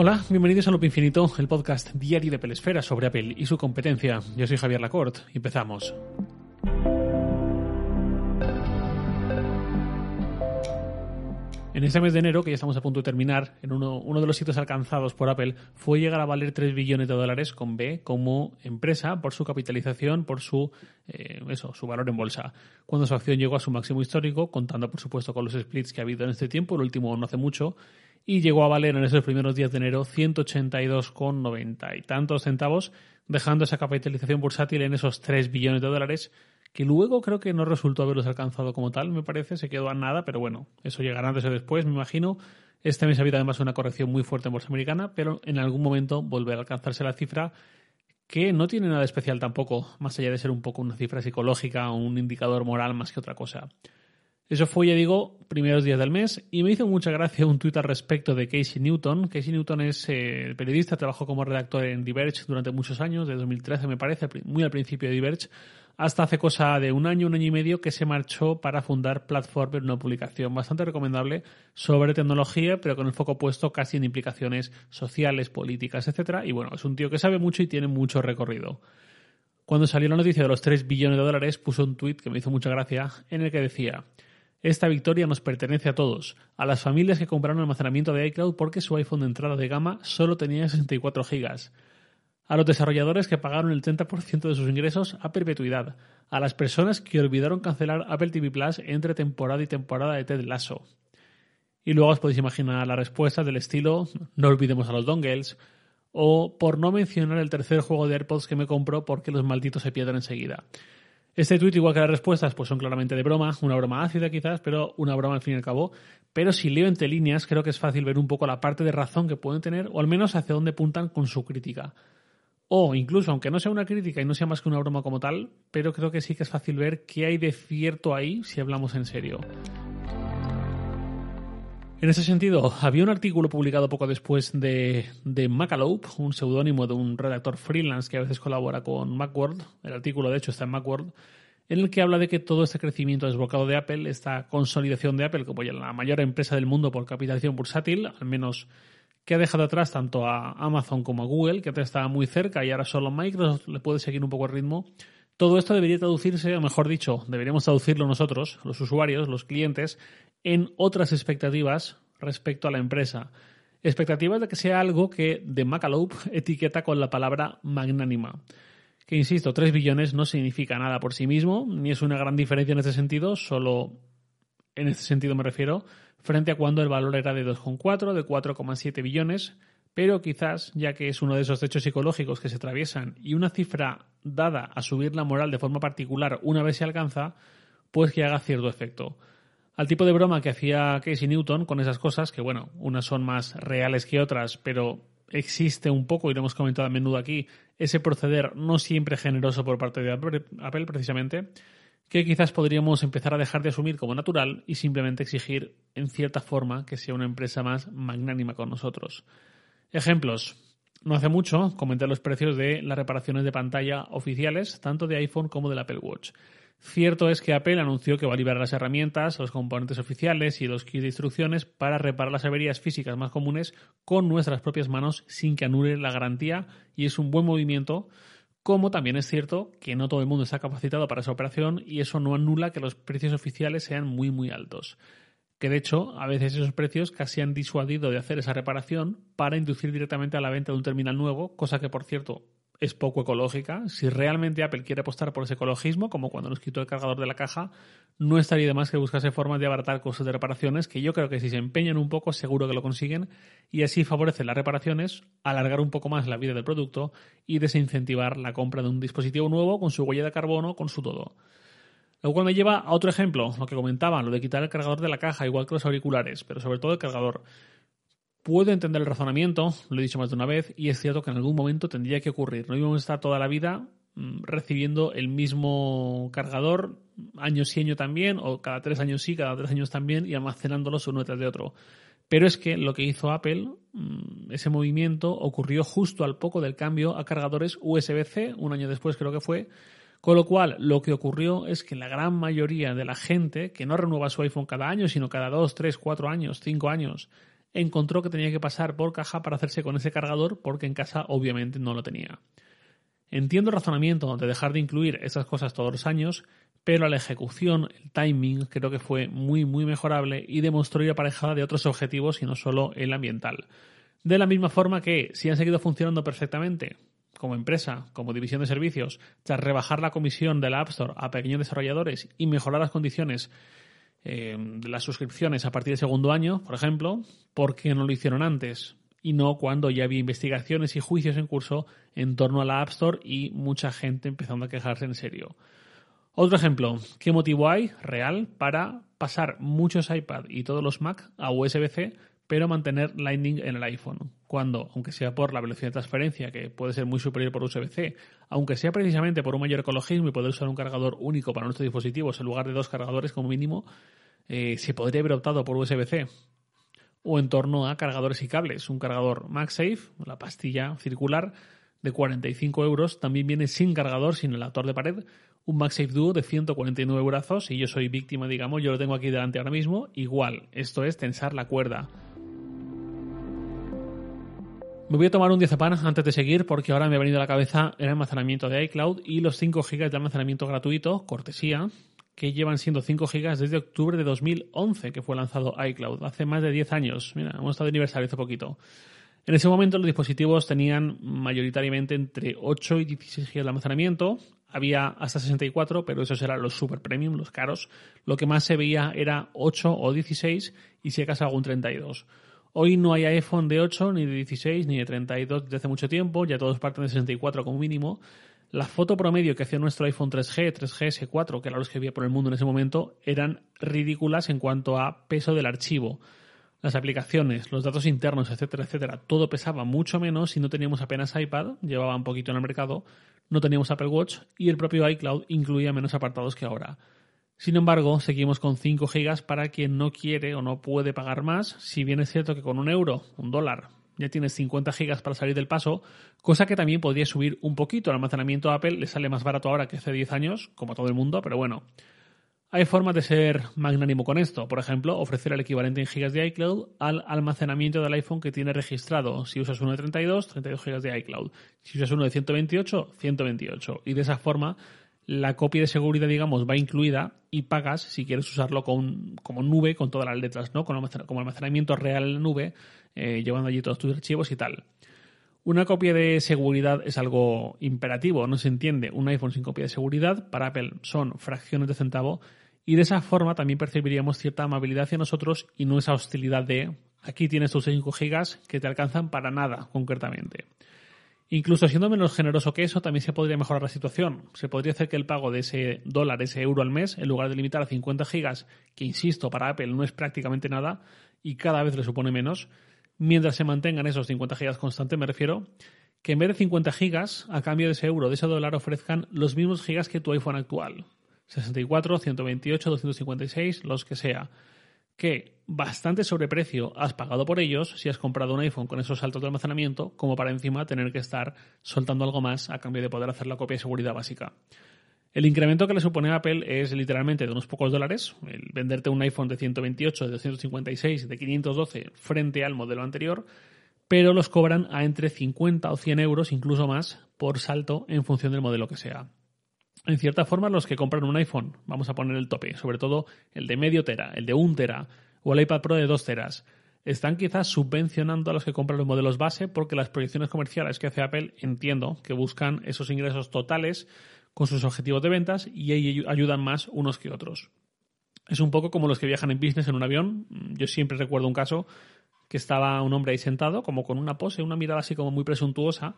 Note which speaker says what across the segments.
Speaker 1: Hola, bienvenidos a Loop Infinito, el podcast diario de Pelesfera sobre Apple y su competencia. Yo soy Javier Lacorte. Empezamos. En este mes de enero, que ya estamos a punto de terminar, en uno, de los sitios alcanzados por Apple fue llegar a valer 3 billones de dólares con B como empresa por su capitalización, por su, eh, eso, su valor en bolsa. Cuando su acción llegó a su máximo histórico, contando por supuesto con los splits que ha habido en este tiempo, el último no hace mucho, y llegó a valer en esos primeros días de enero 182,90 y tantos centavos, dejando esa capitalización bursátil en esos 3 billones de dólares que luego creo que no resultó haberlos alcanzado como tal, me parece, se quedó a nada, pero bueno, eso llegará antes o después, me imagino. Este mes ha habido además una corrección muy fuerte en bolsa americana, pero en algún momento volverá a alcanzarse la cifra que no tiene nada especial tampoco, más allá de ser un poco una cifra psicológica o un indicador moral más que otra cosa. Eso fue, ya digo, primeros días del mes y me hizo mucha gracia un tuit al respecto de Casey Newton. Casey Newton es eh, periodista, trabajó como redactor en Diverge durante muchos años, de 2013 me parece, muy al principio de Diverge, hasta hace cosa de un año, un año y medio que se marchó para fundar Platform, una publicación bastante recomendable sobre tecnología, pero con el foco puesto casi en implicaciones sociales, políticas, etc. Y bueno, es un tío que sabe mucho y tiene mucho recorrido. Cuando salió la noticia de los 3 billones de dólares, puso un tuit que me hizo mucha gracia, en el que decía esta victoria nos pertenece a todos, a las familias que compraron almacenamiento de iCloud porque su iPhone de entrada de gama solo tenía 64 GB, a los desarrolladores que pagaron el 30% de sus ingresos a perpetuidad, a las personas que olvidaron cancelar Apple TV Plus entre temporada y temporada de Ted Lasso. Y luego os podéis imaginar la respuesta del estilo no olvidemos a los dongles o por no mencionar el tercer juego de AirPods que me compró porque los malditos se pierden enseguida. Este tuit, igual que las respuestas, pues son claramente de broma, una broma ácida quizás, pero una broma al fin y al cabo. Pero si leo entre líneas, creo que es fácil ver un poco la parte de razón que pueden tener, o al menos hacia dónde apuntan con su crítica. O incluso, aunque no sea una crítica y no sea más que una broma como tal, pero creo que sí que es fácil ver qué hay de cierto ahí si hablamos en serio. En ese sentido, había un artículo publicado poco después de, de Macalope, un seudónimo de un redactor freelance que a veces colabora con Macworld. El artículo, de hecho, está en Macworld, en el que habla de que todo este crecimiento desbocado de Apple, esta consolidación de Apple como ya la mayor empresa del mundo por capitalización bursátil, al menos que ha dejado atrás tanto a Amazon como a Google, que antes estaba muy cerca y ahora solo Microsoft le puede seguir un poco el ritmo. Todo esto debería traducirse, o mejor dicho, deberíamos traducirlo nosotros, los usuarios, los clientes, en otras expectativas respecto a la empresa. Expectativas de que sea algo que de Macalope etiqueta con la palabra magnánima. Que insisto, 3 billones no significa nada por sí mismo, ni es una gran diferencia en este sentido, solo en este sentido me refiero, frente a cuando el valor era de 2,4, de 4,7 billones, pero quizás, ya que es uno de esos hechos psicológicos que se atraviesan y una cifra dada a subir la moral de forma particular una vez se alcanza, pues que haga cierto efecto al tipo de broma que hacía Casey Newton con esas cosas, que bueno, unas son más reales que otras, pero existe un poco, y lo hemos comentado a menudo aquí, ese proceder no siempre generoso por parte de Apple precisamente, que quizás podríamos empezar a dejar de asumir como natural y simplemente exigir en cierta forma que sea una empresa más magnánima con nosotros. Ejemplos. No hace mucho comenté los precios de las reparaciones de pantalla oficiales, tanto de iPhone como del Apple Watch. Cierto es que Apple anunció que va a liberar las herramientas, los componentes oficiales y los kits de instrucciones para reparar las averías físicas más comunes con nuestras propias manos sin que anule la garantía y es un buen movimiento, como también es cierto que no todo el mundo está capacitado para esa operación y eso no anula que los precios oficiales sean muy muy altos. Que de hecho, a veces esos precios casi han disuadido de hacer esa reparación para inducir directamente a la venta de un terminal nuevo, cosa que por cierto es poco ecológica. Si realmente Apple quiere apostar por ese ecologismo, como cuando nos quitó el cargador de la caja, no estaría de más que buscase formas de abaratar costes de reparaciones, que yo creo que si se empeñan un poco, seguro que lo consiguen, y así favorecen las reparaciones, alargar un poco más la vida del producto y desincentivar la compra de un dispositivo nuevo con su huella de carbono, con su todo. Lo cual me lleva a otro ejemplo, lo que comentaba, lo de quitar el cargador de la caja, igual que los auriculares, pero sobre todo el cargador. Puedo entender el razonamiento, lo he dicho más de una vez, y es cierto que en algún momento tendría que ocurrir. No íbamos a estar toda la vida mm, recibiendo el mismo cargador, año sí, año también, o cada tres años sí, cada tres años también, y almacenándolos uno detrás de otro. Pero es que lo que hizo Apple, mm, ese movimiento ocurrió justo al poco del cambio a cargadores USB-C, un año después creo que fue, con lo cual lo que ocurrió es que la gran mayoría de la gente que no renueva su iPhone cada año, sino cada dos, tres, cuatro años, cinco años, encontró que tenía que pasar por caja para hacerse con ese cargador porque en casa obviamente no lo tenía. Entiendo el razonamiento de dejar de incluir esas cosas todos los años, pero la ejecución, el timing, creo que fue muy, muy mejorable y demostró ir aparejada de otros objetivos y no solo el ambiental. De la misma forma que, si han seguido funcionando perfectamente, como empresa, como división de servicios, tras rebajar la comisión de la App Store a pequeños desarrolladores y mejorar las condiciones eh, de las suscripciones a partir del segundo año, por ejemplo, ¿por qué no lo hicieron antes? Y no cuando ya había investigaciones y juicios en curso en torno a la App Store y mucha gente empezando a quejarse en serio. Otro ejemplo, ¿qué motivo hay real para pasar muchos iPad y todos los Mac a USB-C pero mantener Lightning en el iPhone. Cuando, aunque sea por la velocidad de transferencia, que puede ser muy superior por USB-C, aunque sea precisamente por un mayor ecologismo y poder usar un cargador único para nuestros dispositivos en lugar de dos cargadores como mínimo, eh, se podría haber optado por USB-C. O en torno a cargadores y cables. Un cargador MagSafe, la pastilla circular de 45 euros, también viene sin cargador, sin actor de pared, un MagSafe Duo de 149 euros y yo soy víctima, digamos, yo lo tengo aquí delante ahora mismo, igual, esto es tensar la cuerda me voy a tomar un diazepam antes de seguir porque ahora me ha venido a la cabeza el almacenamiento de iCloud y los 5 GB de almacenamiento gratuito, cortesía, que llevan siendo 5 GB desde octubre de 2011 que fue lanzado iCloud, hace más de 10 años. Mira, hemos estado de aniversario hace poquito. En ese momento los dispositivos tenían mayoritariamente entre 8 y 16 GB de almacenamiento. Había hasta 64, pero esos eran los super premium, los caros. Lo que más se veía era 8 o 16 y si acaso algún 32. Hoy no hay iPhone de 8, ni de 16, ni de 32 desde hace mucho tiempo, ya todos parten de 64 como mínimo. La foto promedio que hacía nuestro iPhone 3G, 3GS, 4, que eran los que había por el mundo en ese momento, eran ridículas en cuanto a peso del archivo. Las aplicaciones, los datos internos, etcétera, etcétera, todo pesaba mucho menos si no teníamos apenas iPad, llevaba un poquito en el mercado, no teníamos Apple Watch y el propio iCloud incluía menos apartados que ahora. Sin embargo, seguimos con 5 gigas para quien no quiere o no puede pagar más, si bien es cierto que con un euro, un dólar, ya tienes 50 gigas para salir del paso, cosa que también podría subir un poquito. El almacenamiento Apple le sale más barato ahora que hace 10 años, como a todo el mundo, pero bueno. Hay formas de ser magnánimo con esto. Por ejemplo, ofrecer el equivalente en gigas de iCloud al almacenamiento del iPhone que tiene registrado. Si usas uno de 32, 32 gigas de iCloud. Si usas uno de 128, 128. Y de esa forma la copia de seguridad, digamos, va incluida y pagas si quieres usarlo con, como nube con todas las letras, ¿no? Como almacenamiento real en nube, eh, llevando allí todos tus archivos y tal. Una copia de seguridad es algo imperativo, no se entiende. Un iPhone sin copia de seguridad para Apple son fracciones de centavo y de esa forma también percibiríamos cierta amabilidad hacia nosotros y no esa hostilidad de aquí tienes tus 5 gigas que te alcanzan para nada concretamente. Incluso siendo menos generoso que eso, también se podría mejorar la situación. Se podría hacer que el pago de ese dólar, ese euro al mes, en lugar de limitar a 50 gigas, que insisto, para Apple no es prácticamente nada y cada vez le supone menos, mientras se mantengan esos 50 gigas constantes, me refiero, que en vez de 50 gigas, a cambio de ese euro, de ese dólar, ofrezcan los mismos gigas que tu iPhone actual. 64, 128, 256, los que sea que bastante sobreprecio has pagado por ellos si has comprado un iPhone con esos saltos de almacenamiento, como para encima tener que estar soltando algo más a cambio de poder hacer la copia de seguridad básica. El incremento que le supone Apple es literalmente de unos pocos dólares, el venderte un iPhone de 128, de 256, de 512 frente al modelo anterior, pero los cobran a entre 50 o 100 euros, incluso más, por salto en función del modelo que sea en cierta forma, los que compran un iPhone, vamos a poner el tope, sobre todo el de medio tera, el de un tera o el iPad Pro de dos teras, están quizás subvencionando a los que compran los modelos base porque las proyecciones comerciales que hace Apple entiendo que buscan esos ingresos totales con sus objetivos de ventas y ahí ayudan más unos que otros. Es un poco como los que viajan en business en un avión. Yo siempre recuerdo un caso que estaba un hombre ahí sentado, como con una pose, una mirada así como muy presuntuosa,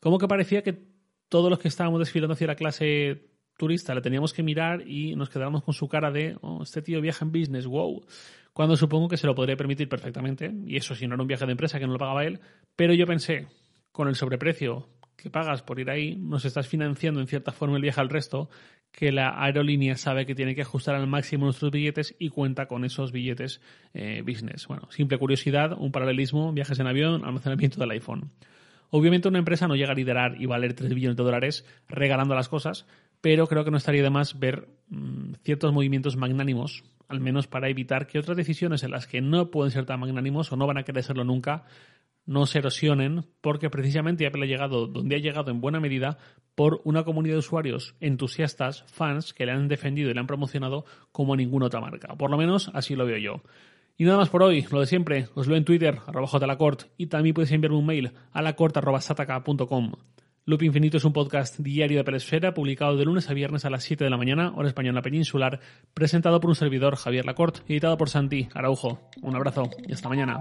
Speaker 1: como que parecía que todos los que estábamos desfilando hacia la clase turista le teníamos que mirar y nos quedábamos con su cara de, oh, este tío viaja en business, wow. Cuando supongo que se lo podría permitir perfectamente, y eso si no era un viaje de empresa que no lo pagaba él, pero yo pensé, con el sobreprecio que pagas por ir ahí, nos estás financiando en cierta forma el viaje al resto, que la aerolínea sabe que tiene que ajustar al máximo nuestros billetes y cuenta con esos billetes eh, business. Bueno, simple curiosidad, un paralelismo, viajes en avión, almacenamiento del iPhone. Obviamente una empresa no llega a liderar y valer 3 billones de dólares regalando las cosas, pero creo que no estaría de más ver mm, ciertos movimientos magnánimos al menos para evitar que otras decisiones en las que no pueden ser tan magnánimos o no van a querer serlo nunca, no se erosionen, porque precisamente Apple ha llegado donde ha llegado en buena medida por una comunidad de usuarios entusiastas, fans, que le han defendido y le han promocionado como ninguna otra marca. Por lo menos así lo veo yo. Y nada más por hoy, lo de siempre, os leo en Twitter, arroba jlacort, y también podéis enviarme un mail a lacort.sataka.com. Loop Infinito es un podcast diario de Peresfera, publicado de lunes a viernes a las 7 de la mañana, hora española peninsular, presentado por un servidor, Javier Lacort, editado por Santi Araujo. Un abrazo y hasta mañana.